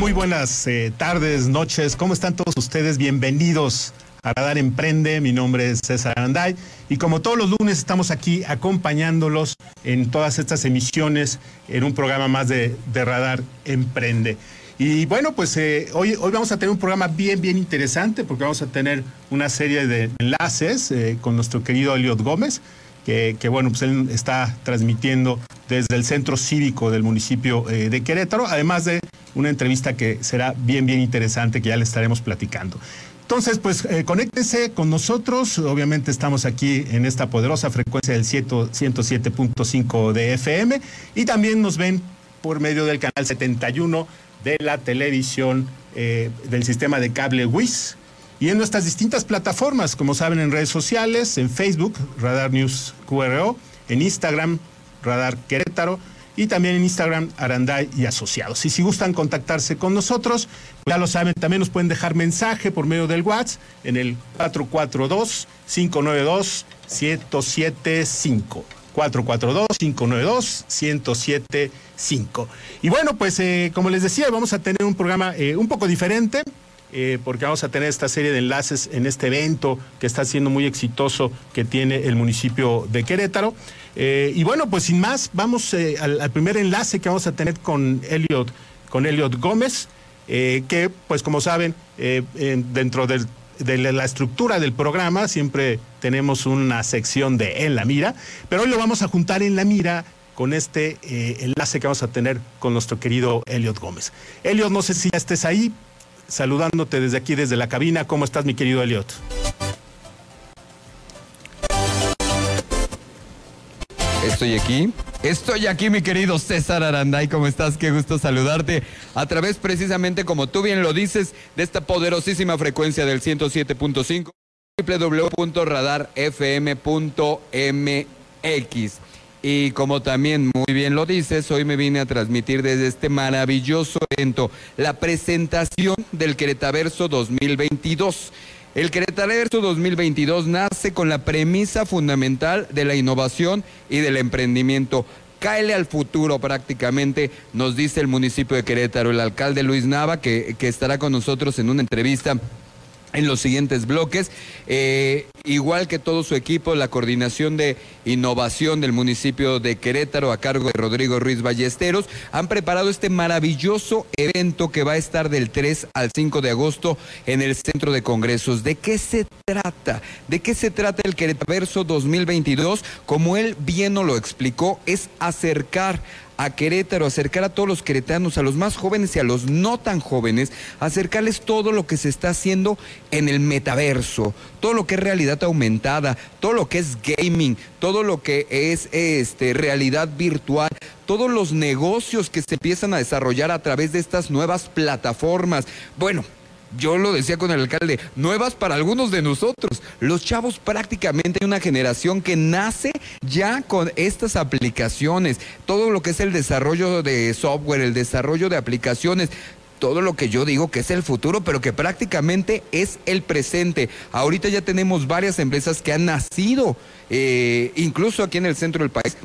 Muy buenas eh, tardes, noches. ¿Cómo están todos ustedes? Bienvenidos a Radar Emprende. Mi nombre es César Anday y como todos los lunes estamos aquí acompañándolos en todas estas emisiones en un programa más de, Radar Emprende. Y bueno, pues eh, hoy, hoy vamos a tener un programa bien, bien interesante porque vamos a tener una serie de enlaces eh, con nuestro querido Eliot Gómez. Que, que, bueno, pues él está transmitiendo desde el centro cívico del municipio de Querétaro, además de una entrevista que será bien, bien interesante, que ya le estaremos platicando. Entonces, pues eh, conéctense con nosotros. Obviamente estamos aquí en esta poderosa frecuencia del 107.5 de FM y también nos ven por medio del canal 71 de la televisión eh, del sistema de cable WIS y en nuestras distintas plataformas, como saben, en redes sociales, en Facebook, Radar News QRO, en Instagram, Radar Querétaro y también en Instagram Aranday y Asociados. Y si gustan contactarse con nosotros, ya lo saben, también nos pueden dejar mensaje por medio del WhatsApp en el 442-592-1075. 442-592-1075. Y bueno, pues eh, como les decía, vamos a tener un programa eh, un poco diferente. Eh, porque vamos a tener esta serie de enlaces en este evento que está siendo muy exitoso que tiene el municipio de Querétaro. Eh, y bueno, pues sin más, vamos eh, al, primer enlace que vamos a tener con Elliot, con Gómez, eh, que pues como saben, dentro de la estructura del programa siempre tenemos una sección de En la Mira, pero hoy lo vamos a juntar en la Mira con este enlace que vamos a tener con nuestro querido Elliot Gómez. Elliot, no sé si ya estés ahí, saludándote desde aquí, desde la cabina. ¿Cómo estás, mi querido Elliot? Estoy aquí. Estoy aquí, mi querido César Aranday. ¿Cómo estás? Qué gusto saludarte. A través, precisamente, como tú bien lo dices, de esta poderosísima frecuencia del 107.5 www.radarfm.mx. Y como también muy bien lo dices, hoy me vine a transmitir desde este maravilloso evento la presentación del Queretaverso 2022. El Querétaro 2022 nace con la premisa fundamental de la innovación y del emprendimiento. Cáele al futuro prácticamente, nos dice el municipio de Querétaro, el alcalde Luis Nava, que, que estará con nosotros en una entrevista en los siguientes bloques, eh, igual que todo su equipo, la coordinación de innovación del municipio de Querétaro a cargo de Rodrigo Ruiz Ballesteros, han preparado este maravilloso evento que va a estar del 3 al 5 de agosto en el Centro de Congresos. ¿De qué se trata? ¿De qué se trata el Querétaro 2022? Como él bien nos lo explicó, es acercar a Querétaro, acercar a todos los queretanos, a los más jóvenes y a los no tan jóvenes, acercarles todo lo que se está haciendo en el metaverso, todo lo que es realidad aumentada, todo lo que es gaming, todo lo que es este, realidad virtual, todos los negocios que se empiezan a desarrollar a través de estas nuevas plataformas. Bueno, yo lo decía con el alcalde, nuevas para algunos de nosotros. Los chavos prácticamente hay una generación que nace ya con estas aplicaciones, todo lo que es el desarrollo de software, el desarrollo de aplicaciones, todo lo que yo digo que es el futuro, pero que prácticamente es el presente. Ahorita ya tenemos varias empresas que han nacido, eh, incluso aquí en el centro del país,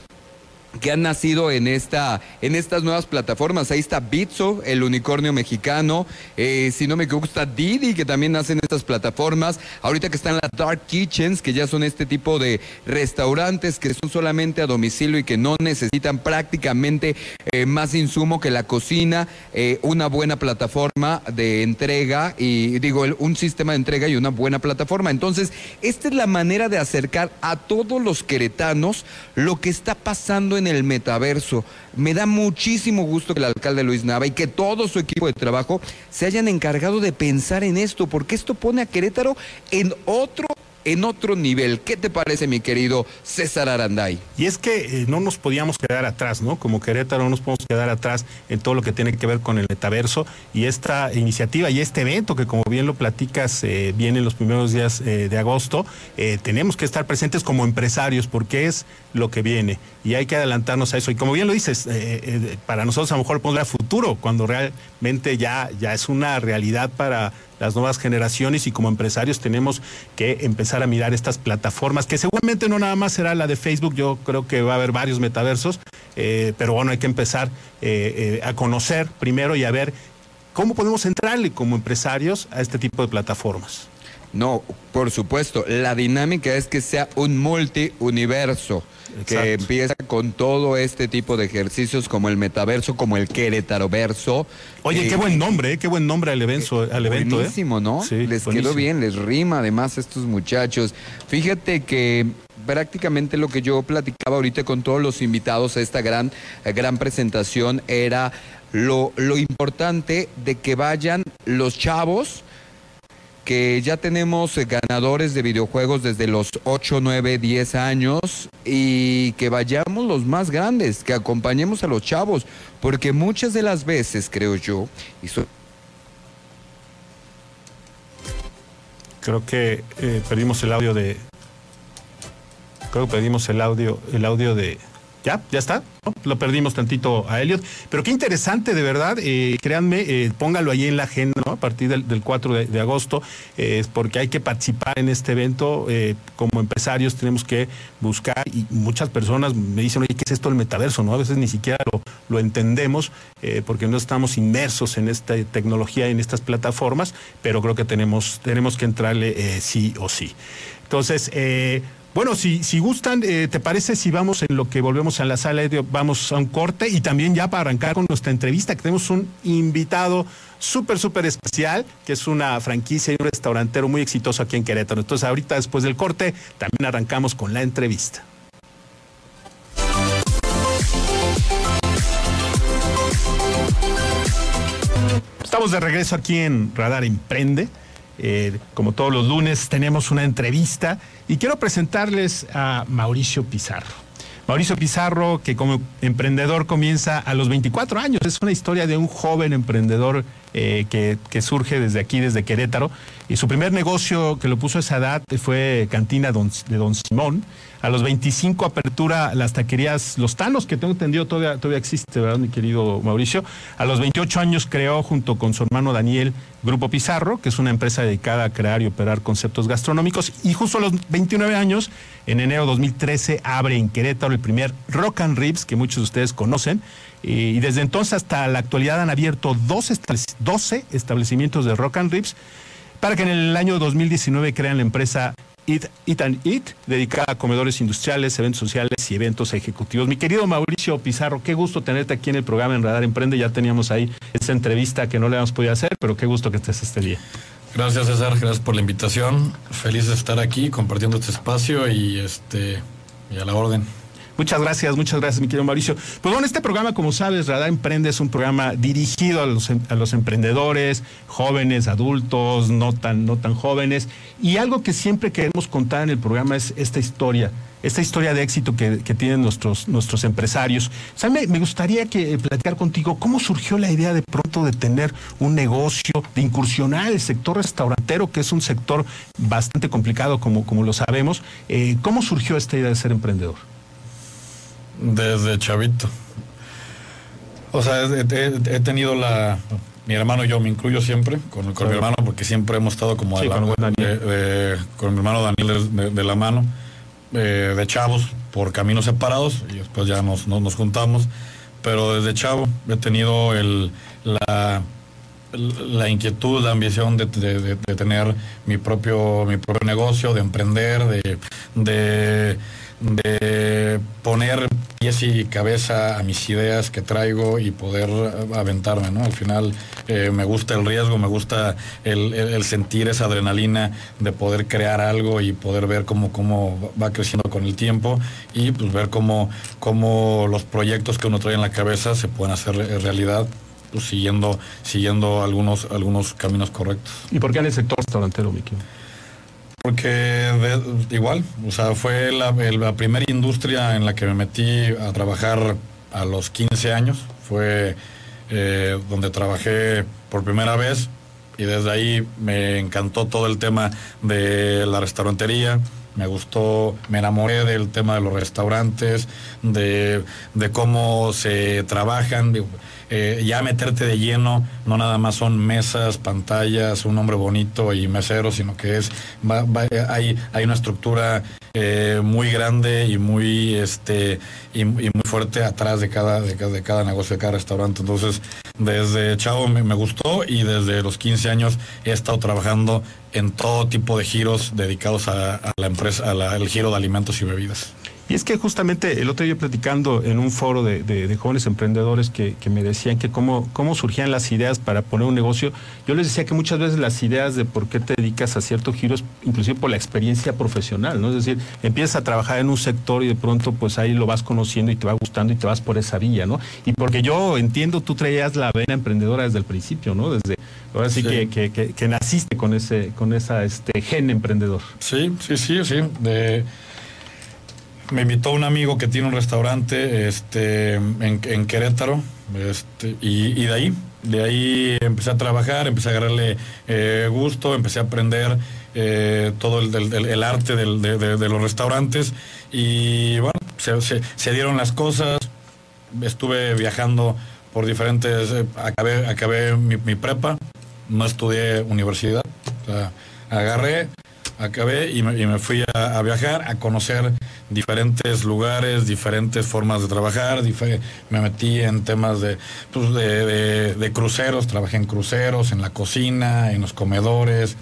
que han nacido en, esta, en estas nuevas plataformas. Ahí está Bitso, el unicornio mexicano. Eh, si no me equivoco, está Didi, que también nace en estas plataformas. Ahorita que están las Dark Kitchens, que ya son este tipo de restaurantes que son solamente a domicilio y que no necesitan prácticamente eh, más insumo que la cocina, eh, una buena plataforma de entrega y digo, un sistema de entrega y una buena plataforma. Entonces, esta es la manera de acercar a todos los queretanos lo que está pasando en el metaverso. Me da muchísimo gusto que el alcalde Luis Nava y que todo su equipo de trabajo se hayan encargado de pensar en esto, porque esto pone a Querétaro en otro en otro nivel. ¿Qué te parece, mi querido César Aranday? Y es que eh, no nos podíamos quedar atrás, ¿no? Como Querétaro no nos podemos quedar atrás en todo lo que tiene que ver con el metaverso y esta iniciativa y este evento que como bien lo platicas eh, viene en los primeros días eh, de agosto, tenemos que estar presentes como empresarios porque es lo que viene y hay que adelantarnos a eso. Y como bien lo dices, para nosotros a lo mejor pondrá futuro cuando realmente ya, ya es una realidad para las nuevas generaciones y como empresarios tenemos que empezar a mirar estas plataformas, que seguramente no nada más será la de Facebook, yo creo que va a haber varios metaversos, eh, pero bueno, hay que empezar eh, eh, a conocer primero y a ver cómo podemos entrarle como empresarios a este tipo de plataformas. No, por supuesto, la dinámica es que sea un multiuniverso que empieza con todo este tipo de ejercicios como el metaverso, como el Querétaro-verso. Oye, qué eh, buen nombre, eh, qué buen nombre al evento. Al evento eh. buenísimo, ¿no? Sí, les quedó bien, les rima además a estos muchachos. Fíjate que prácticamente lo que yo platicaba ahorita con todos los invitados a esta gran, gran presentación era lo, lo importante de que vayan los chavos que ya tenemos eh, ganadores de videojuegos desde los 8, 9, 10 años y que vayamos los más grandes, que acompañemos a los chavos, porque muchas de las veces, creo yo, y creo que eh, perdimos el audio de creo que perdimos el audio el audio de ya, ya está. Lo perdimos tantito a Elliot. Pero qué interesante, de verdad. Eh, créanme, eh, póngalo ahí en la agenda a partir del, 4 de, agosto, eh, porque hay que participar en este evento. como empresarios tenemos que buscar, y muchas personas me dicen, oye, ¿qué es esto del metaverso? ¿no? A veces ni siquiera lo, lo entendemos porque no estamos inmersos en esta tecnología, en estas plataformas, pero creo que tenemos, tenemos que entrarle sí o sí. Entonces, bueno, si, si gustan, eh, ¿te parece si vamos en lo que volvemos a la sala? Vamos a un corte y también ya para arrancar con nuestra entrevista, que tenemos un invitado súper, súper especial, que es una franquicia y un restaurantero muy exitoso aquí en Querétaro. Entonces, ahorita después del corte, también arrancamos con la entrevista. Estamos de regreso aquí en Radar Emprende. Eh, como todos los lunes, tenemos una entrevista y quiero presentarles a Mauricio Pizarro. Mauricio Pizarro, que como emprendedor comienza a los 24 años, es una historia de un joven emprendedor eh, que, surge desde aquí, desde Querétaro, y su primer negocio que lo puso a esa edad fue Cantina de Don Simón, a los 25 apertura las taquerías Los Tanos, que tengo entendido todavía, todavía existe, ¿verdad, mi querido Mauricio? A los 28 años creó junto con su hermano Daniel Grupo Pizarro, que es una empresa dedicada a crear y operar conceptos gastronómicos. Y justo a los 29 años, en enero de 2013, abre en Querétaro el primer Rock and Ribs, que muchos de ustedes conocen. Y desde entonces hasta la actualidad han abierto 12 establecimientos de Rock and Ribs para que en el año 2019 crean la empresa Eat, Eat and Eat, dedicada a comedores industriales, eventos sociales y eventos ejecutivos. Mi querido Mauricio Pizarro, qué gusto tenerte aquí en el programa en Radar Emprende. Ya teníamos ahí esta entrevista que no le habíamos podido hacer, pero qué gusto que estés este día. Gracias César, gracias por la invitación. Feliz de estar aquí compartiendo este espacio y este y a la orden. Muchas gracias, muchas gracias, mi querido Mauricio. Pues bueno, este programa, como sabes, Radar Emprende es un programa dirigido a los, a los emprendedores, jóvenes, adultos, no tan, no tan jóvenes. Y algo que siempre queremos contar en el programa es esta historia, esta historia de éxito que, tienen nuestros, nuestros empresarios. O me, gustaría que eh, platicar contigo cómo surgió la idea de pronto de tener un negocio, de incursionar el sector restaurantero, que es un sector bastante complicado, como, como lo sabemos. Eh, ¿Cómo surgió esta idea de ser emprendedor? Desde chavito. O sea, he, tenido la... Mi hermano y yo me incluyo siempre con, con mi hermano porque siempre hemos estado como con, mi hermano Daniel de, la mano, eh, de chavos, por caminos separados y después ya nos, nos, juntamos. Pero desde chavo he tenido el, la, la inquietud, la ambición de, de, tener mi propio, mi propio negocio, de emprender, de, de poner pies y cabeza a mis ideas que traigo y poder aventarme, ¿no? Al final eh, me gusta el riesgo, me gusta el, sentir esa adrenalina de poder crear algo y poder ver cómo, cómo va creciendo con el tiempo y pues ver cómo, cómo los proyectos que uno trae en la cabeza se pueden hacer realidad pues, siguiendo, siguiendo algunos, algunos caminos correctos. ¿Y por qué en el sector restaurantero, Miki? Porque igual, o sea, fue la, primera industria en la que me metí a trabajar a los 15 años. Fue eh, donde trabajé por primera vez y desde ahí me encantó todo el tema de la restaurantería. Me gustó, me enamoré del tema de los restaurantes, de, de cómo se trabajan. Eh, ya meterte de lleno, no nada más son mesas, pantallas, un hombre bonito y mesero, sino que es hay, hay una estructura eh, muy grande y muy este y, muy fuerte atrás de cada, de, cada negocio, de cada restaurante. Entonces, desde chavo me, gustó y desde los 15 años he estado trabajando en todo tipo de giros dedicados a, la empresa, al giro de alimentos y bebidas. Y es que justamente el otro día platicando en un foro de, jóvenes emprendedores que, me decían que cómo, cómo surgían las ideas para poner un negocio, yo les decía que muchas veces las ideas de por qué te dedicas a ciertos giros, inclusive por la experiencia profesional, ¿no? Es decir, empiezas a trabajar en un sector y de pronto pues ahí lo vas conociendo y te va gustando y te vas por esa vía, ¿no? Y porque yo entiendo, tú traías la vena emprendedora desde el principio, ¿no? Desde, ahora sí, Que, que, que, naciste con ese, con esa este gen emprendedor. Sí, sí, sí, sí. De me invitó un amigo que tiene un restaurante este, en, Querétaro este, y, de ahí, de ahí empecé a trabajar, empecé a agarrarle eh, gusto, empecé a aprender eh, todo el, arte de, los restaurantes y bueno, se, dieron las cosas, estuve viajando por diferentes, eh, acabé, acabé mi, prepa, no estudié universidad, agarré, acabé y me, fui a, viajar, a conocer diferentes lugares, diferentes formas de trabajar, me metí en temas pues, de, cruceros, trabajé en cruceros, en la cocina, en los comedores,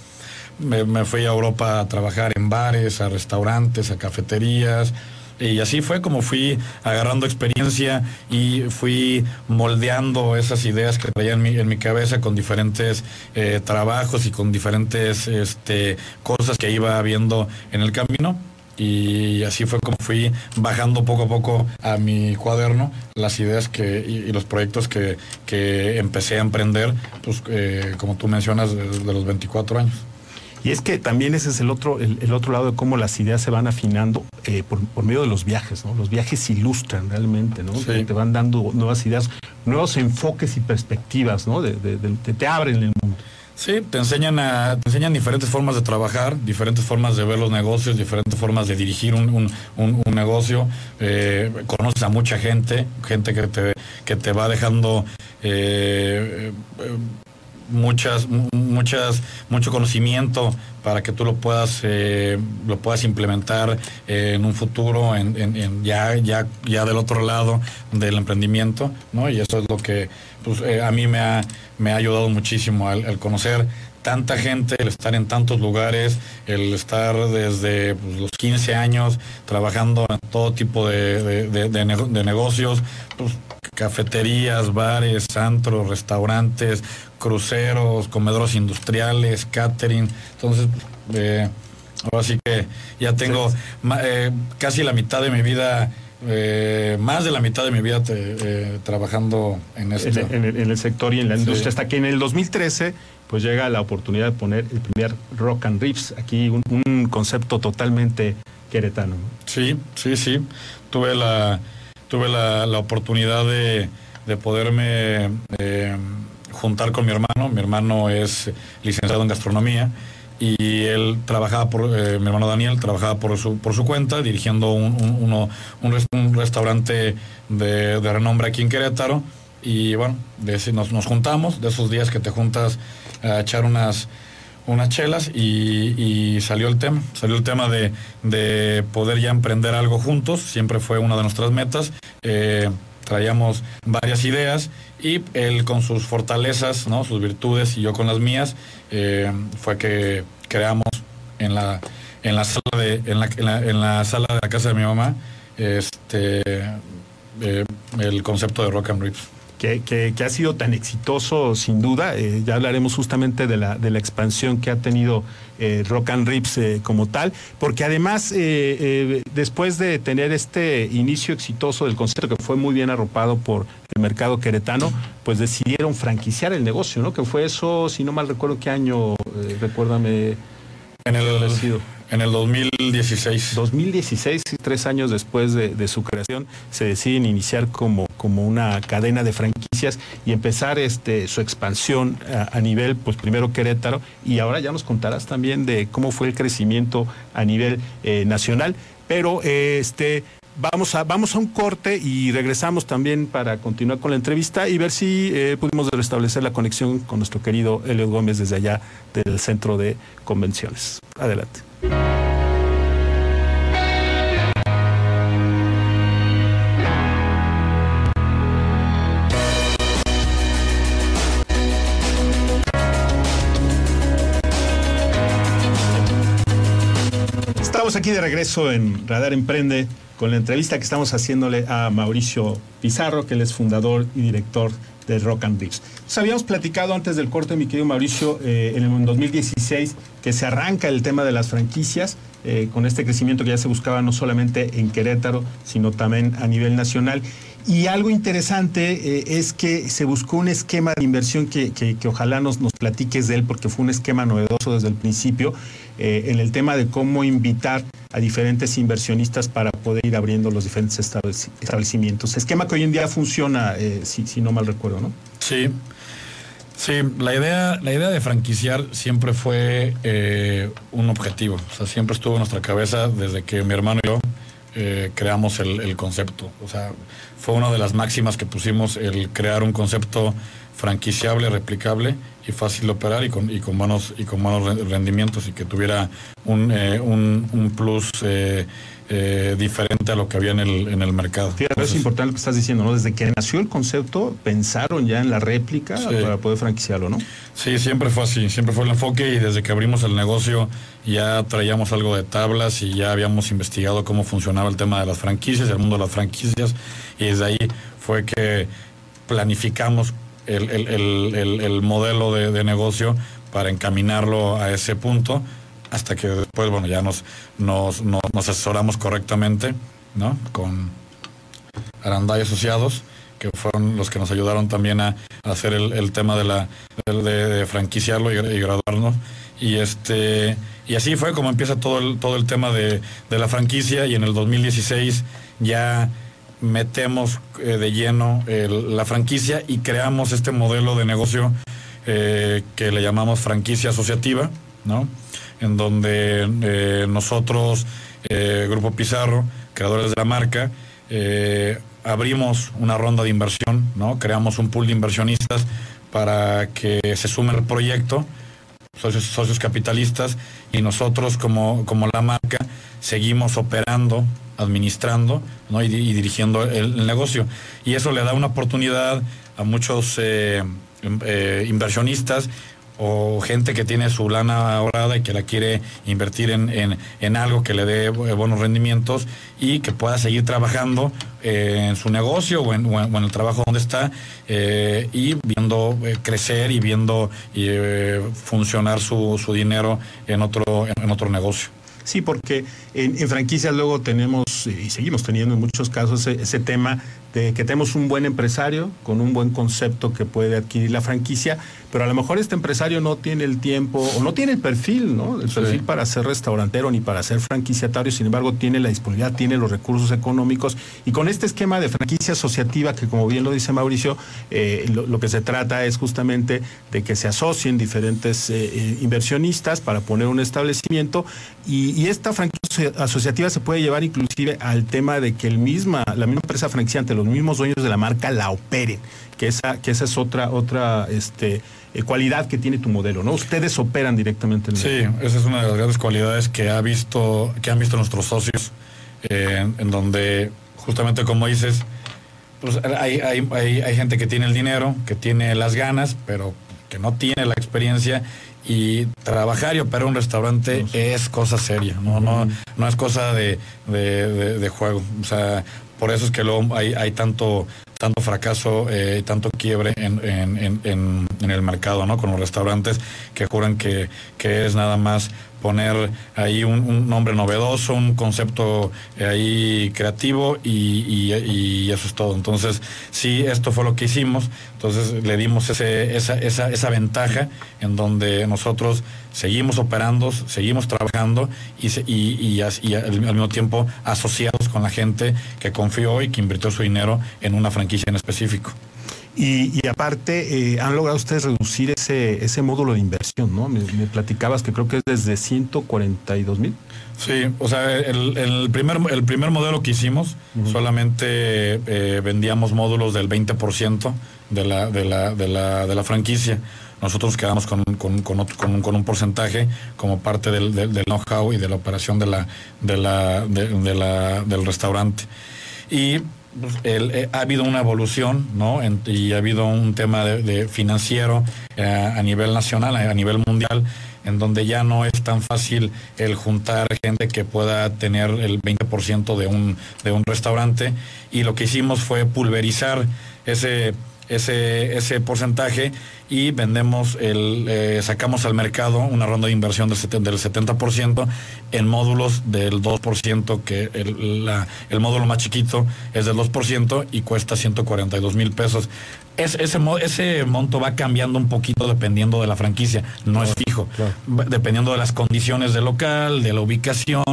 me, me fui a Europa a trabajar en bares, a restaurantes, a cafeterías, y así fue como fui agarrando experiencia y fui moldeando esas ideas que traía en mi, en mi cabeza con diferentes eh, trabajos y con diferentes este, cosas que iba viendo en el camino. Y así fue como fui bajando poco a poco a mi cuaderno las ideas que, y, los proyectos que, empecé a emprender, pues eh, como tú mencionas, desde los 24 años. Y es que también ese es el otro, el, otro lado de cómo las ideas se van afinando eh, por, medio de los viajes, ¿no? Los viajes ilustran realmente, ¿no? Te van dando nuevas ideas, nuevos enfoques y perspectivas, ¿no? De, te abren el mundo. Sí, te enseñan, a, te enseñan diferentes formas de trabajar, diferentes formas de ver los negocios, diferentes formas de dirigir un, negocio. Eh, conoces a mucha gente, gente que te, que te va dejando eh, muchas, muchas, mucho conocimiento para que tú lo puedas, eh, lo puedas implementar eh, en un futuro, en, ya, ya, ya del otro lado del emprendimiento, ¿no? Y eso es lo que pues, eh, a mí me ha, me ha ayudado muchísimo al, conocer tanta gente, el estar en tantos lugares, el estar desde pues, los 15 años trabajando en todo tipo de, de negocios, pues, cafeterías, bares, antros, restaurantes, cruceros, comedores industriales, catering. Entonces, eh, ahora sí que ya tengo eh, casi la mitad de mi vida. Eh, más de la mitad de mi vida trabajando en este en, el, sector y en la industria. Hasta que en el 2013 pues llega la oportunidad de poner el primer Rock and Riffs. Aquí un, concepto totalmente queretano. Sí sí sí. Tuve la tuve la, oportunidad de, poderme eh, juntar con mi hermano. Mi hermano es licenciado en gastronomía y él trabajaba por, eh, mi hermano Daniel trabajaba por su, por su cuenta, dirigiendo un, un, un, restaurante de, renombre aquí en Querétaro. Y bueno, nos, nos juntamos, de esos días que te juntas a echar unas unas chelas y, salió el tema, salió el tema de, poder ya emprender algo juntos, siempre fue una de nuestras metas. Eh, traíamos varias ideas y él con sus fortalezas, ¿no? sus virtudes y yo con las mías, eh, fue que creamos en la, en la sala de, en la, en la, sala de la casa de mi mamá, este eh, el concepto de rock and rips que, ha sido tan exitoso sin duda. Eh, ya hablaremos justamente de la, de la expansión que ha tenido eh, Rock and Rips eh, como tal, porque además después de tener este inicio exitoso del concierto que fue muy bien arropado por el mercado queretano, pues decidieron franquiciar el negocio, ¿no? Que fue eso, si no mal recuerdo qué año, recuérdame. En el, En el 2016. 2016, tres años después de, su creación, se deciden iniciar como, como una cadena de franquicias y empezar este, su expansión a, nivel, pues primero Querétaro, y ahora ya nos contarás también de cómo fue el crecimiento a nivel eh, nacional. Pero este, Vamos a, vamos a un corte y regresamos también para continuar con la entrevista y ver si eh, pudimos restablecer la conexión con nuestro querido Elio Gómez desde allá del centro de convenciones. Adelante. Estamos aquí de regreso en Radar Emprende con la entrevista que estamos haciéndole a Mauricio Pizarro, que él es fundador y director de Rock and Rips. Nos habíamos platicado antes del corte, mi querido Mauricio, eh, en el 2016, que se arranca el tema de las franquicias, eh, con este crecimiento que ya se buscaba no solamente en Querétaro, sino también a nivel nacional. Y algo interesante eh, es que se buscó un esquema de inversión que, que, ojalá nos, nos platiques de él, porque fue un esquema novedoso desde el principio, en el tema de cómo invitar a diferentes inversionistas para poder ir abriendo los diferentes establecimientos. Esquema que hoy en día funciona, eh, si, no mal recuerdo, ¿no? Sí. Sí, la idea, la idea de franquiciar siempre fue eh, un objetivo. O sea, siempre estuvo en nuestra cabeza desde que mi hermano y yo eh, creamos el, concepto. O sea, fue una de las máximas que pusimos el crear un concepto franquiciable, replicable y fácil de operar y con, y con buenos y con buenos rendimientos y que tuviera un, eh, un, plus eh, eh, diferente a lo que había en el, en el mercado. Fíjate, es importante lo que estás diciendo, ¿no? Desde que nació el concepto, pensaron ya en la réplica para poder franquiciarlo, ¿no? Sí, siempre fue así, siempre fue el enfoque y desde que abrimos el negocio ya traíamos algo de tablas y ya habíamos investigado cómo funcionaba el tema de las franquicias, el mundo de las franquicias y desde ahí fue que planificamos el, el, el, modelo de, negocio para encaminarlo a ese punto hasta que después, bueno, ya nos, nos, nos, asesoramos correctamente, ¿no? Con Aranday Asociados, que fueron los que nos ayudaron también a, hacer el, tema de la de, franquiciarlo y, graduarnos. Y este y así fue como empieza todo el, todo el tema de, de la franquicia y en el 2016 ya metemos eh, de lleno la franquicia y creamos este modelo de negocio eh, que le llamamos franquicia asociativa, ¿no? En donde eh, nosotros, Grupo Pizarro, creadores de la marca, abrimos una ronda de inversión, ¿no? Creamos un pool de inversionistas para que se sumen al proyecto, socios, socios capitalistas, y nosotros como, como la marca seguimos operando administrando y, dirigiendo el, negocio. Y eso le da una oportunidad a muchos eh, em, eh, inversionistas o gente que tiene su lana ahorrada y que la quiere invertir en, algo que le dé buenos rendimientos y que pueda seguir trabajando eh, en su negocio o en, el trabajo donde está y viendo crecer y viendo funcionar su, su dinero en otro, en otro negocio. Sí, porque en, franquicias luego tenemos y seguimos teniendo en muchos casos ese, tema de que tenemos un buen empresario con un buen concepto que puede adquirir la franquicia, pero a lo mejor este empresario no tiene el tiempo o no tiene el perfil, ¿no? El perfil para ser restaurantero ni para ser franquiciatario, sin embargo tiene la disponibilidad, tiene los recursos económicos y con este esquema de franquicia asociativa que como bien lo dice Mauricio, eh, lo, que se trata es justamente de que se asocien diferentes eh, eh, inversionistas para poner un establecimiento y, y esta franquicia asociativa se puede llevar inclusive al tema de que el misma, la misma empresa franquiciante, los mismos dueños de la marca la operen, que esa, que esa es otra, otra este, eh, cualidad que tiene tu modelo, ¿no? Ustedes operan directamente en el Sí, esa es una de las grandes cualidades que ha visto, que han visto nuestros socios, eh, en donde justamente como dices, pues hay, hay, hay, hay gente que tiene el dinero, que tiene las ganas, pero que no tiene la experiencia y trabajar y operar un restaurante es cosa seria, no, no, no es cosa de, de, juego. O sea, por eso es que luego hay, tanto, tanto fracaso, eh, tanto quiebre en, el mercado, ¿no? Con los restaurantes que juran que, que es nada más poner ahí un, nombre novedoso, un concepto eh, ahí creativo y, eso es todo. Entonces, sí, esto fue lo que hicimos. Entonces le dimos ese, esa, esa, esa ventaja en donde nosotros seguimos operando, seguimos trabajando y, y, al mismo tiempo asociados con la gente que confió y que invirtió su dinero en una franquicia en específico. Y, aparte, eh, han logrado ustedes reducir ese, ese módulo de inversión, ¿no? Me, platicabas que creo que es desde 142 mil. Sí, o sea, el, primer, el primer modelo que hicimos, solamente eh, vendíamos módulos del 20% de la, de, la, de, la, de la franquicia. Nosotros quedamos con, con, con, con, un porcentaje como parte del, del, know-how y de la operación de la, de la, de, la, del restaurante. Y pues, eh, ha habido una evolución, ¿no? y ha habido un tema de, financiero eh, a nivel nacional, a nivel mundial, en donde ya no es tan fácil el juntar gente que pueda tener el 20% de un, de un restaurante. Y lo que hicimos fue pulverizar ese ese, ese porcentaje y vendemos, el, eh, sacamos al mercado una ronda de inversión del, 70% en módulos del 2%, que el, el módulo más chiquito es del 2% y cuesta 142 mil pesos ese, ese monto va cambiando un poquito dependiendo de la franquicia, no es fijo. Dependiendo de las condiciones del local, de la ubicación,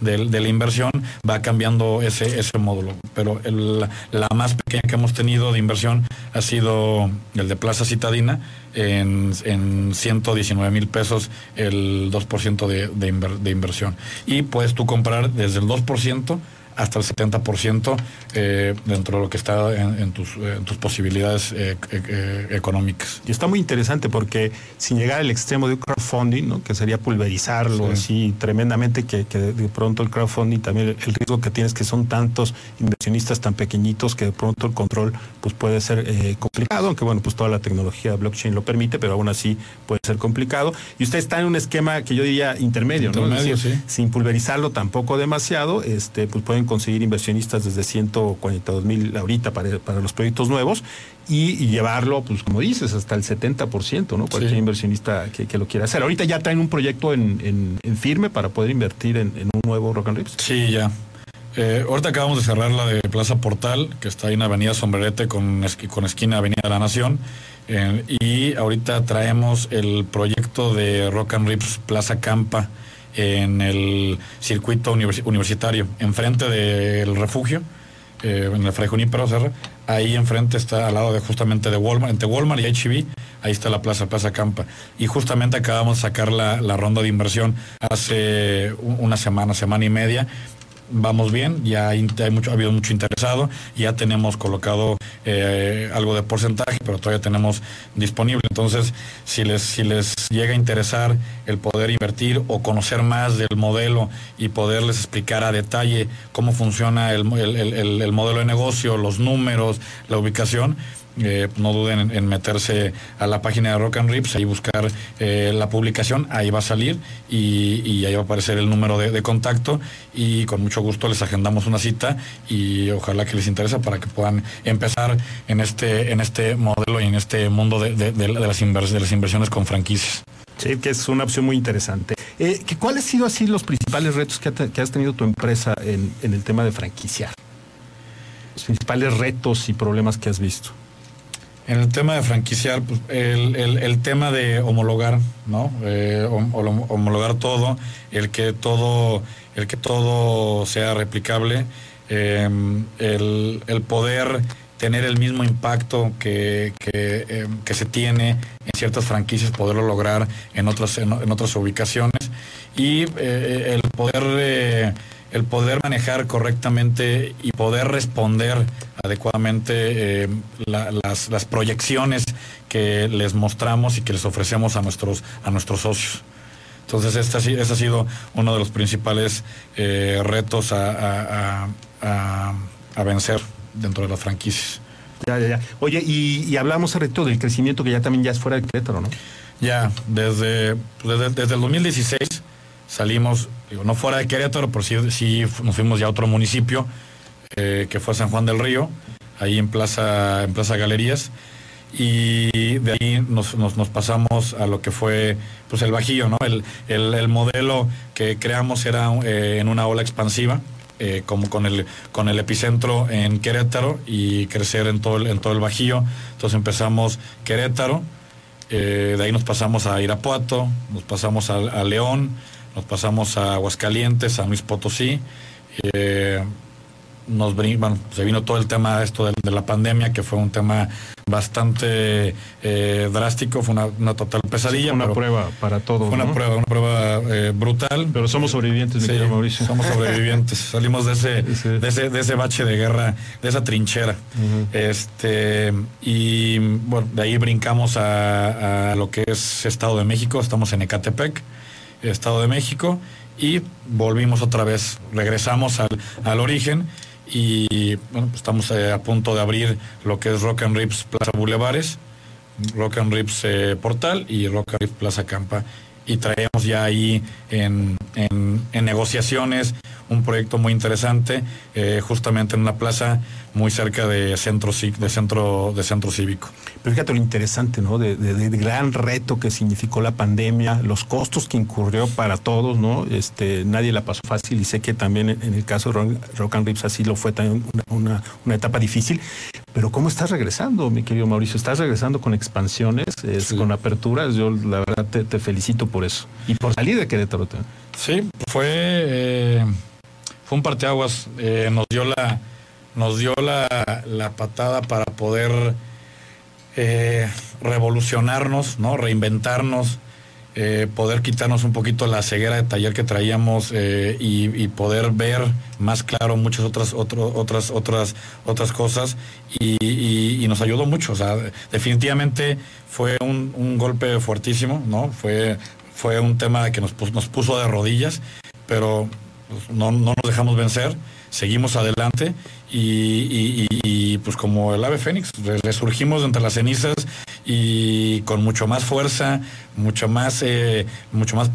de, la inversión, va cambiando ese, ese módulo. Pero la más pequeña que hemos tenido de inversión ha sido el de Plaza Citadina, en, en 119 mil pesos el 2% de, de, de inversión. Y puedes tú comprar desde el 2% hasta el 70% eh, dentro de lo que está en, tus, tus, posibilidades eh, eh, económicas. Y está muy interesante porque sin llegar al extremo de un crowdfunding, ¿no? que sería pulverizarlo así tremendamente, que, de pronto el crowdfunding también el riesgo que tienes que son tantos inversionistas tan pequeñitos que de pronto el control pues puede ser complicado, aunque bueno, pues toda la tecnología blockchain lo permite, pero aún así puede ser complicado. Y usted está en un esquema que yo diría intermedio, ¿no? sin pulverizarlo tampoco demasiado, este, pues pueden conseguir inversionistas desde 142 mil ahorita para, los proyectos nuevos y, llevarlo, pues como dices, hasta el 70%, ¿no? Cualquier inversionista que, lo quiera hacer. Ahorita ya traen un proyecto en, firme para poder invertir en, un nuevo Rock and Rips. Sí, ya. Eh, ahorita acabamos de cerrar la de Plaza Portal, que está ahí en Avenida Sombrerete con, con esquina Avenida de la Nación. Eh, y ahorita traemos el proyecto de Rock and Rips Plaza Campa en el circuito universitario, enfrente del refugio, eh, en el Fray Junípero Serra. Ahí enfrente está al lado de justamente de Walmart, entre Walmart y HB, ahí está la plaza, Plaza Campa. Y justamente acabamos de sacar la, la ronda de inversión hace una semana, semana y media, vamos bien, ya hay, mucho, ha habido mucho interesado, ya tenemos colocado eh, algo de porcentaje, pero todavía tenemos disponible. Entonces, si les, si les llega a interesar el poder invertir o conocer más del modelo y poderles explicar a detalle cómo funciona el, el modelo de negocio, los números, la ubicación, eh, no duden en, meterse a la página de Rock and Rips, ahí buscar eh, la publicación, ahí va a salir y, ahí va a aparecer el número de, contacto y con mucho gusto les agendamos una cita y ojalá que les interese para que puedan empezar en este, en este modelo y en este mundo de, las, inversiones con franquicias. Sí, que es una opción muy interesante. Eh, ¿Cuáles han sido así los principales retos que, has tenido tu empresa en el tema de franquiciar? Los principales retos y problemas que has visto. En el tema de franquiciar, pues, el, tema de homologar, ¿no? Eh, homologar todo, el que todo, el que todo sea replicable, em, el, poder tener el mismo impacto que, em, que, se tiene en ciertas franquicias, poderlo lograr en otras, en, otras ubicaciones y eh, el poder eh, el poder manejar correctamente y poder responder adecuadamente eh, las, proyecciones que les mostramos y que les ofrecemos a nuestros, a nuestros socios. Entonces, este, este ha sido uno de los principales eh, retos a, vencer dentro de las franquicias. Ya, ya, ya. Oye, y, hablamos reto del crecimiento que ya también ya es fuera de Querétaro, ¿no? Ya, desde, desde, desde el 2016 salimos, no fuera de Querétaro, pero sí, sí nos fuimos ya a otro municipio, eh, que fue San Juan del Río, ahí en Plaza, en Plaza Galerías. y de ahí nos, nos, pasamos a lo que fue pues el Bajío, ¿no? El, el, modelo que creamos era eh, en una ola expansiva, eh, como con el, con el epicentro en Querétaro y crecer en todo el, en todo el Bajío. Entonces empezamos Querétaro, de ahí nos pasamos a Irapuato, nos pasamos a, León, nos pasamos a Aguascalientes, a Luis Potosí nos bueno, se vino todo el tema esto de, la pandemia, que fue un tema bastante eh, drástico, fue una, total pesadilla. una prueba para todos. Fue una prueba, una prueba eh, brutal. Pero somos sobrevivientes, sí, Mauricio. Somos sobrevivientes. Salimos de ese, de ese, de ese bache de guerra, de esa trinchera. Este, y bueno, de ahí brincamos a, a lo que es Estado de México, estamos en Ecatepec, Estado de México, y volvimos otra vez, regresamos al, al origen y bueno, pues estamos eh, a punto de abrir lo que es Rock and Rips Plaza Bulevares, Rock and Rips eh, Portal y Rock and Rips Plaza Campa. Y traemos ya ahí en, en, negociaciones un proyecto muy interesante, eh, justamente en una plaza muy cerca de centro, de centro, de centro cívico. Pero fíjate lo interesante, ¿no? De, gran reto que significó la pandemia, los costos que incurrió para todos, ¿no? Este, nadie la pasó fácil y sé que también en el caso de Rock and Rips así lo fue también una, etapa difícil. Pero ¿cómo estás regresando, mi querido Mauricio? ¿Estás regresando con expansiones, con aperturas? Yo la verdad te, felicito por eso. Y por salir de Querétaro. Sí, fue, eh, fue un parteaguas. Eh, nos dio la nos dio la, la patada para poder eh, revolucionarnos, ¿no? reinventarnos, eh, poder quitarnos un poquito la ceguera de taller que traíamos eh, y, poder ver más claro muchas otras otras otras otras cosas y, nos ayudó mucho. Definitivamente fue un, golpe fuertísimo, ¿no? Fue, fue un tema que nos, nos puso de rodillas, pero pues, no, no nos dejamos vencer seguimos adelante y, pues como el ave fénix, resurgimos entre las cenizas y con mucho más fuerza, mucho más, eh, mucho más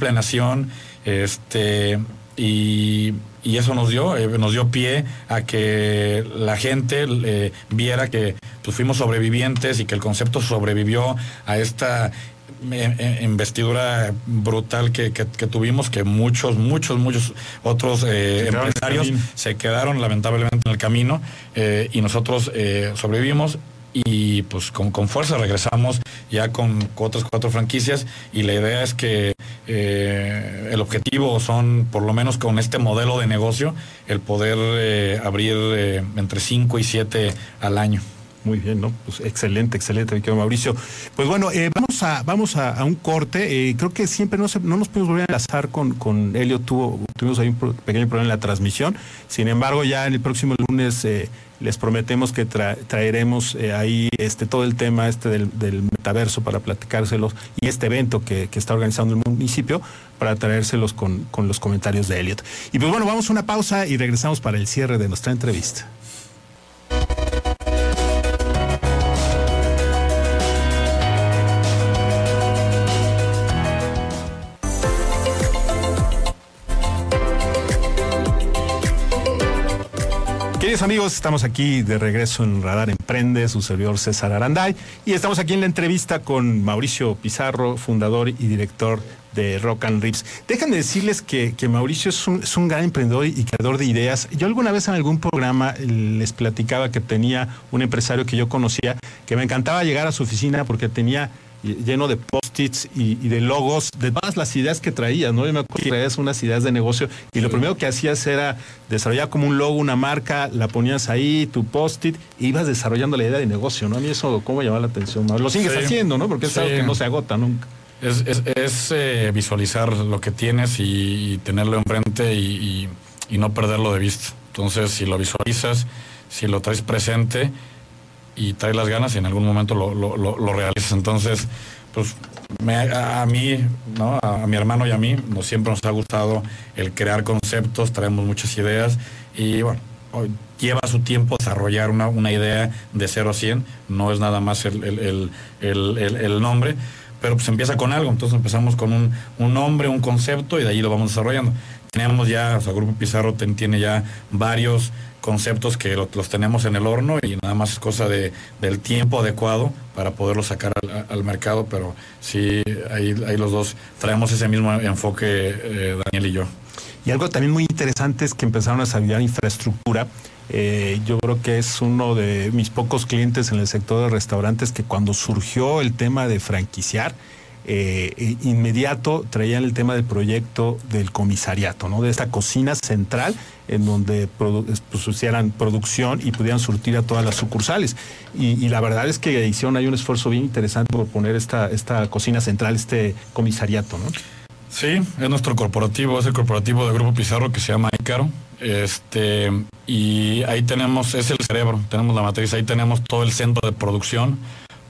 este, y, eso nos dio, eh, nos dio pie a que la gente eh, viera que pues, fuimos sobrevivientes y que el concepto sobrevivió a esta investidura brutal que, tuvimos, que muchos, muchos, muchos otros eh, empresarios se quedaron lamentablemente en el camino eh, y nosotros eh, sobrevivimos y pues con, con, fuerza regresamos ya con otras cuatro franquicias y la idea es que el objetivo son, por lo menos con este modelo de negocio, el poder abrir entre cinco y siete al año. Muy bien, ¿no? Pues excelente, excelente, mi Mauricio. Pues bueno, eh, vamos a vamos a, un corte. Eh, creo que siempre no, no nos podemos volver a enlazar con, con Helio. Tuvo, tuvimos ahí un pequeño problema en la transmisión. Sin embargo, ya en el próximo lunes eh, les prometemos que traeremos ahí este todo el tema este del, metaverso para platicárselos y este evento que, que, está organizando el municipio para traérselos con, con los comentarios de Elliot. Y pues bueno, vamos a una pausa y regresamos para el cierre de nuestra entrevista. Queridos amigos, estamos aquí de regreso en Radar Emprende, su servidor César Aranday, y estamos aquí en la entrevista con Mauricio Pizarro, fundador y director de Rock and Rips. Déjenme decirles que, Mauricio es un, es un, gran emprendedor y creador de ideas. Yo alguna vez en algún programa les platicaba que tenía un empresario que yo conocía, que me encantaba llegar a su oficina porque tenía lleno de post-its y, de logos, de todas las ideas que traías, ¿no? Yo me acuerdo que traías unas ideas de negocio y lo primero que hacías era desarrollar como un logo, una marca, la ponías ahí, tu post-it, e ibas desarrollando la idea de negocio, ¿no? A mí eso, ¿cómo llamaba la atención? Lo sigues haciendo, ¿no? Porque es algo que no se agota nunca. Es, es, eh, visualizar lo que tienes y, tenerlo enfrente y, y no perderlo de vista. Entonces, si lo visualizas, si lo traes presente, y trae las ganas y en algún momento lo, lo, realizas. Entonces, pues a, mí, ¿no? A, mi hermano y a mí nos, siempre nos ha gustado el crear conceptos, traemos muchas ideas y bueno, lleva su tiempo desarrollar una, una idea de 0 a 100, no es nada más el, el, el, el, nombre, pero pues empieza con algo, entonces empezamos con un, un nombre, un concepto y de ahí lo vamos desarrollando. Tenemos ya, o sea, Grupo Pizarro tiene ya varios conceptos que los tenemos en el horno y nada más es cosa de, del tiempo adecuado para poderlo sacar al, mercado, pero sí, ahí, ahí, los dos traemos ese mismo enfoque, eh, Daniel y yo. Y algo también muy interesante es que empezaron a desarrollar infraestructura. Eh, yo creo que es uno de mis pocos clientes en el sector de restaurantes que cuando surgió el tema de franquiciar, eh, inmediato traían el tema del proyecto del comisariato, ¿no? De esta cocina central en donde pues, producción y pudieran surtir a todas las sucursales. Y, la verdad es que hicieron ahí un esfuerzo bien interesante por poner esta, esta cocina central, este comisariato, ¿no? Sí, es nuestro corporativo, es el corporativo de Grupo Pizarro que se llama Icaro. Este, y ahí tenemos, es el cerebro, tenemos la matriz, ahí tenemos todo el centro de producción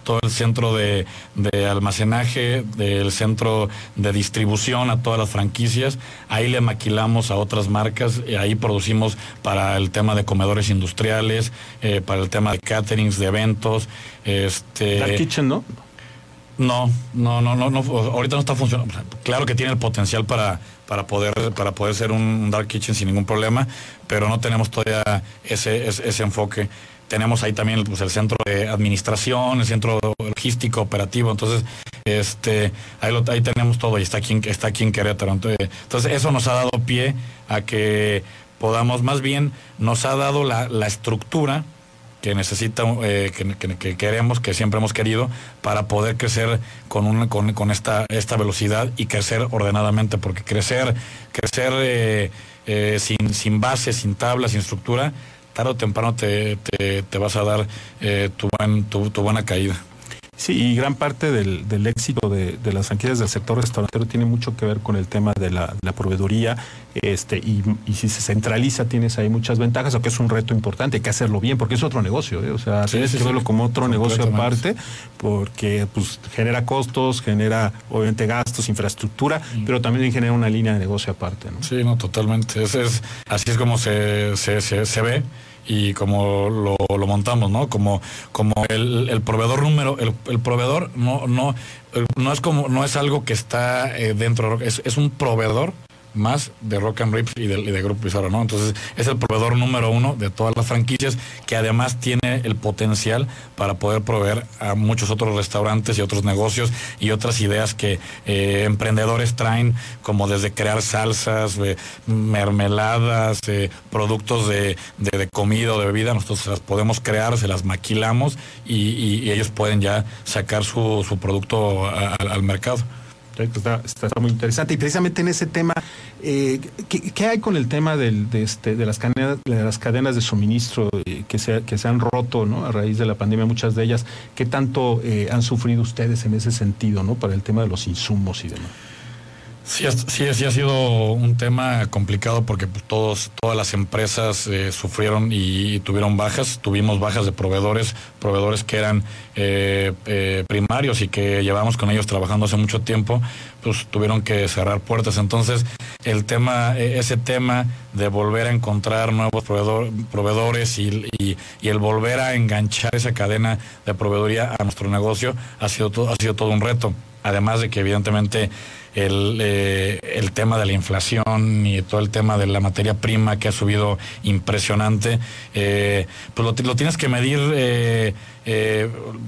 todo el centro de, almacenaje, del centro de distribución a todas las franquicias. Ahí le maquilamos a otras marcas, y ahí producimos para el tema de comedores industriales, eh, para el tema de caterings, de eventos. Este, Dark Kitchen, ¿no? No, no, no, no, no, ahorita no está funcionando. Claro que tiene el potencial para, para poder, para poder ser un dark kitchen sin ningún problema, pero no tenemos todavía ese, ese enfoque tenemos ahí también pues, el centro de administración, el centro logístico, operativo, entonces este ahí, tenemos todo y está aquí, está aquí en Querétaro. Entonces, eso nos ha dado pie a que podamos, más bien nos ha dado la, estructura que necesita, eh, que, queremos, que siempre hemos querido, para poder crecer con, una, con, esta, esta velocidad y crecer ordenadamente, porque crecer, crecer eh, eh, sin, sin base, sin tabla, sin estructura, tarde o temprano te, te, vas a dar eh, tu, tu, buena caída. Sí, y gran parte del, del éxito de, de, las franquicias del sector restaurantero tiene mucho que ver con el tema de la, la proveeduría, este, y, y, si se centraliza tienes ahí muchas ventajas, aunque es un reto importante, hay que hacerlo bien, porque es otro negocio, ¿eh? o sea, tienes que verlo como otro negocio aparte, porque pues genera costos, genera obviamente gastos, infraestructura, mm. pero también genera una línea de negocio aparte. ¿no? Sí, no, totalmente. Es, es, así es como se, se, se, se ve y como lo, lo, montamos, ¿no? Como, como el, el proveedor número, el, proveedor no, no, no es como, no es algo que está eh, dentro, es, es un proveedor más de Rock and Rips y de, de, Grupo Pizarro, ¿no? Entonces es el proveedor número uno de todas las franquicias que además tiene el potencial para poder proveer a muchos otros restaurantes y otros negocios y otras ideas que eh, emprendedores traen, como desde crear salsas, eh, mermeladas, eh, productos de, de, comida o de bebida, nosotros las podemos crear, se las maquilamos y, ellos pueden ya sacar su, su producto al mercado. Está, está, muy interesante. Y precisamente en ese tema, eh, ¿qué, hay con el tema este, de, las cadenas, de suministro eh, que, se, que se han roto ¿no? a raíz de la pandemia, muchas de ellas? ¿Qué tanto eh, han sufrido ustedes en ese sentido ¿no? para el tema de los insumos y demás? Sí, sí, sí ha sido un tema complicado porque todos, todas las empresas eh, sufrieron y, tuvieron bajas. Tuvimos bajas de proveedores, proveedores que eran eh, eh, primarios y que llevamos con ellos trabajando hace mucho tiempo, pues tuvieron que cerrar puertas. Entonces, el tema, e, ese tema de volver a encontrar nuevos proveedores y, y, el volver a enganchar esa cadena de proveeduría a nuestro negocio ha sido, ha sido todo un reto. Además de que evidentemente el, eh, el tema de la inflación y todo el tema de la materia prima que ha subido impresionante, eh, pues lo, tienes que medir eh,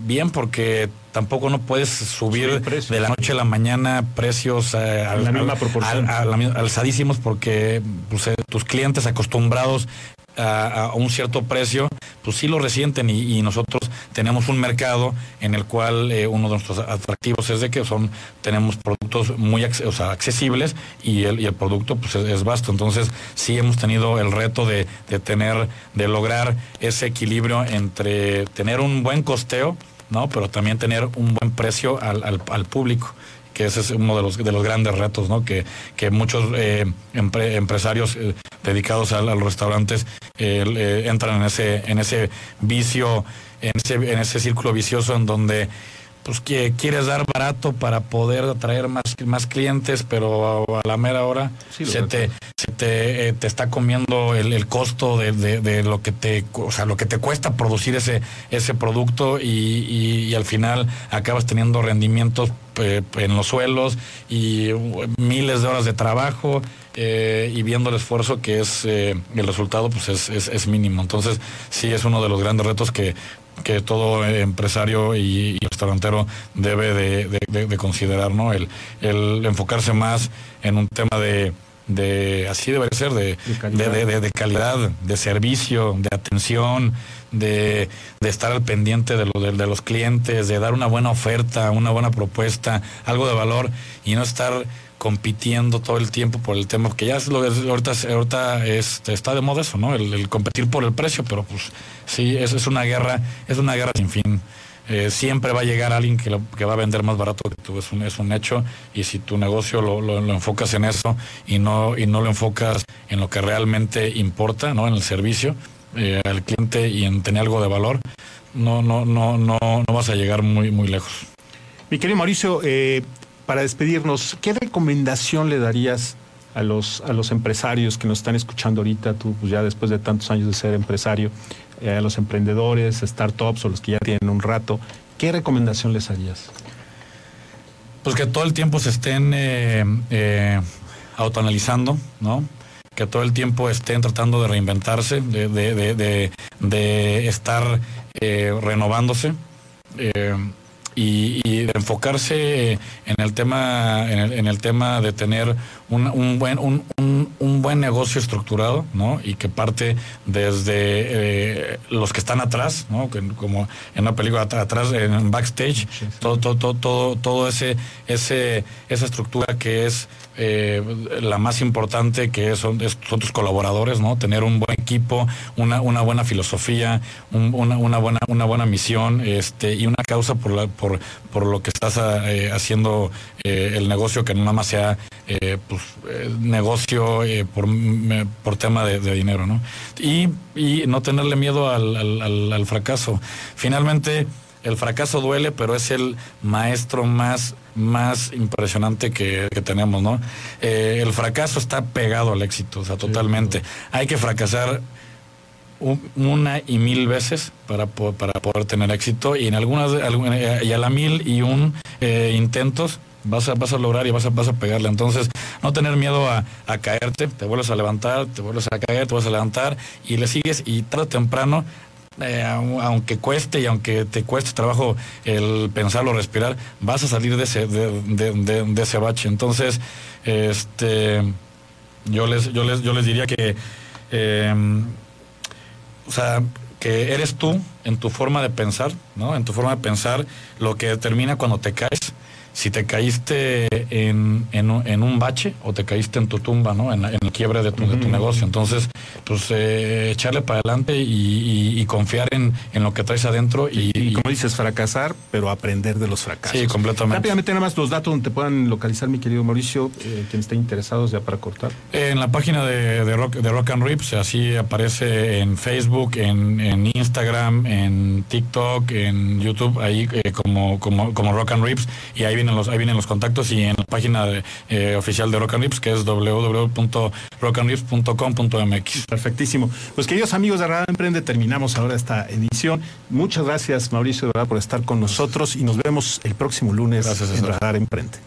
bien porque tampoco no puedes subir de la noche a la mañana precios al, la misma proporción. alzadísimos porque pues, tus clientes acostumbrados a, un cierto precio, pues sí lo resienten y, nosotros tenemos un mercado en el cual eh, uno de nuestros atractivos es de que son tenemos productos muy accesibles y el, y el producto pues es, vasto. Entonces sí hemos tenido el reto de, de tener, de lograr ese equilibrio entre tener un buen costeo, ¿no? Pero también tener un buen precio al, al, al público que ese es uno de los, de los grandes retos, ¿no? Que, que muchos eh, empresarios eh, dedicados a, los restaurantes entran en ese, en ese vicio, en ese, en ese círculo vicioso en donde pues que quieres dar barato para poder atraer más, más clientes, pero a, la mera hora se, te, te, eh, te, está comiendo el, costo de, lo que te, o sea, lo que te cuesta producir ese, ese producto y, al final acabas teniendo rendimientos eh, en los suelos y miles de horas de trabajo. Eh, y viendo el esfuerzo que es el resultado, pues es, es, es, mínimo. Entonces, sí es uno de los grandes retos que que todo empresario y, restaurantero debe de, considerar, ¿no? El, enfocarse más en un tema de, de así debe ser, de, de, calidad, de servicio, de atención, de, estar al pendiente de, lo, de, los clientes, de dar una buena oferta, una buena propuesta, algo de valor y no estar compitiendo todo el tiempo por el tema, porque ya es lo ahorita, ahorita está de moda eso, ¿no? El, competir por el precio, pero pues sí, es, es una guerra, es una guerra sin fin. Eh, siempre va a llegar alguien que, lo, que va a vender más barato que tú, es un, es un hecho, y si tu negocio lo, lo, enfocas en eso y no, y no lo enfocas en lo que realmente importa, ¿no? En el servicio eh, al cliente y en tener algo de valor, no, no, no, no, no vas a llegar muy, muy lejos. Mi querido Mauricio, eh, para despedirnos, ¿qué recomendación le darías a los, a los empresarios que nos están escuchando ahorita, tú pues ya después de tantos años de ser empresario, eh, a los emprendedores, startups o los que ya tienen un rato, ¿qué recomendación les harías? Pues que todo el tiempo se estén eh, eh, autoanalizando, ¿no? Que todo el tiempo estén tratando de reinventarse, de, de, de, estar renovándose y, de enfocarse en el tema, en el, tema de tener un, buen, un, un, buen negocio estructurado, ¿no? Y que parte desde eh, los que están atrás, ¿no? como en una película atrás, en backstage, todo, todo, todo, todo, ese, ese, esa estructura que es eh, la más importante que son, son, colaboradores, ¿no? Tener un buen equipo, una, una buena filosofía, una, una, buena, una buena misión, este, y una causa por la, por, por lo que estás eh, haciendo eh, el negocio, que no nada más sea pues, negocio por, por tema de, dinero, ¿no? Y, y, no tenerle miedo al, al fracaso. Finalmente, el fracaso duele, pero es el maestro más, más impresionante que, tenemos, ¿no? Eh, el fracaso está pegado al éxito, o sea, totalmente. Hay que fracasar una y mil veces para, para poder tener éxito y en algunas y a la mil y un eh, intentos vas a, vas a lograr y vas a, vas a pegarle. Entonces, no tener miedo a, a, caerte, te vuelves a levantar, te vuelves a caer, te vuelves a levantar y le sigues y tarde o temprano eh, aunque cueste y aunque te cueste trabajo el pensarlo, respirar, vas a salir de ese, de, ese bache. Entonces, este, yo les, yo les, yo les diría que, em, o sea, que eres tú en tu forma de pensar, ¿no? En tu forma de pensar, lo que determina cuando te caes si te caíste en, en, un bache o te caíste en tu tumba, ¿no? En, el quiebre de tu, de tu negocio. Entonces, pues eh, echarle para adelante y, confiar en, lo que traes adentro. Y, como dices, fracasar, pero aprender de los fracasos. Sí, completamente. Rápidamente, nada más los datos donde te puedan localizar, mi querido Mauricio, eh, quien esté interesado ya para cortar. en la página de, de, Rock, de Rock and Rips, así aparece en Facebook, en, Instagram, en TikTok, en YouTube, ahí eh, como, como, como Rock and Rips, y ahí viene los, ahí vienen los contactos y en la página eh, oficial de Rock and Rips, que es www.rockandrips.com.mx. Perfectísimo. Pues queridos amigos de Radar Emprende, terminamos ahora esta edición. Muchas gracias, Mauricio, de verdad, por estar con nosotros y nos vemos el próximo lunes en Radar Emprende.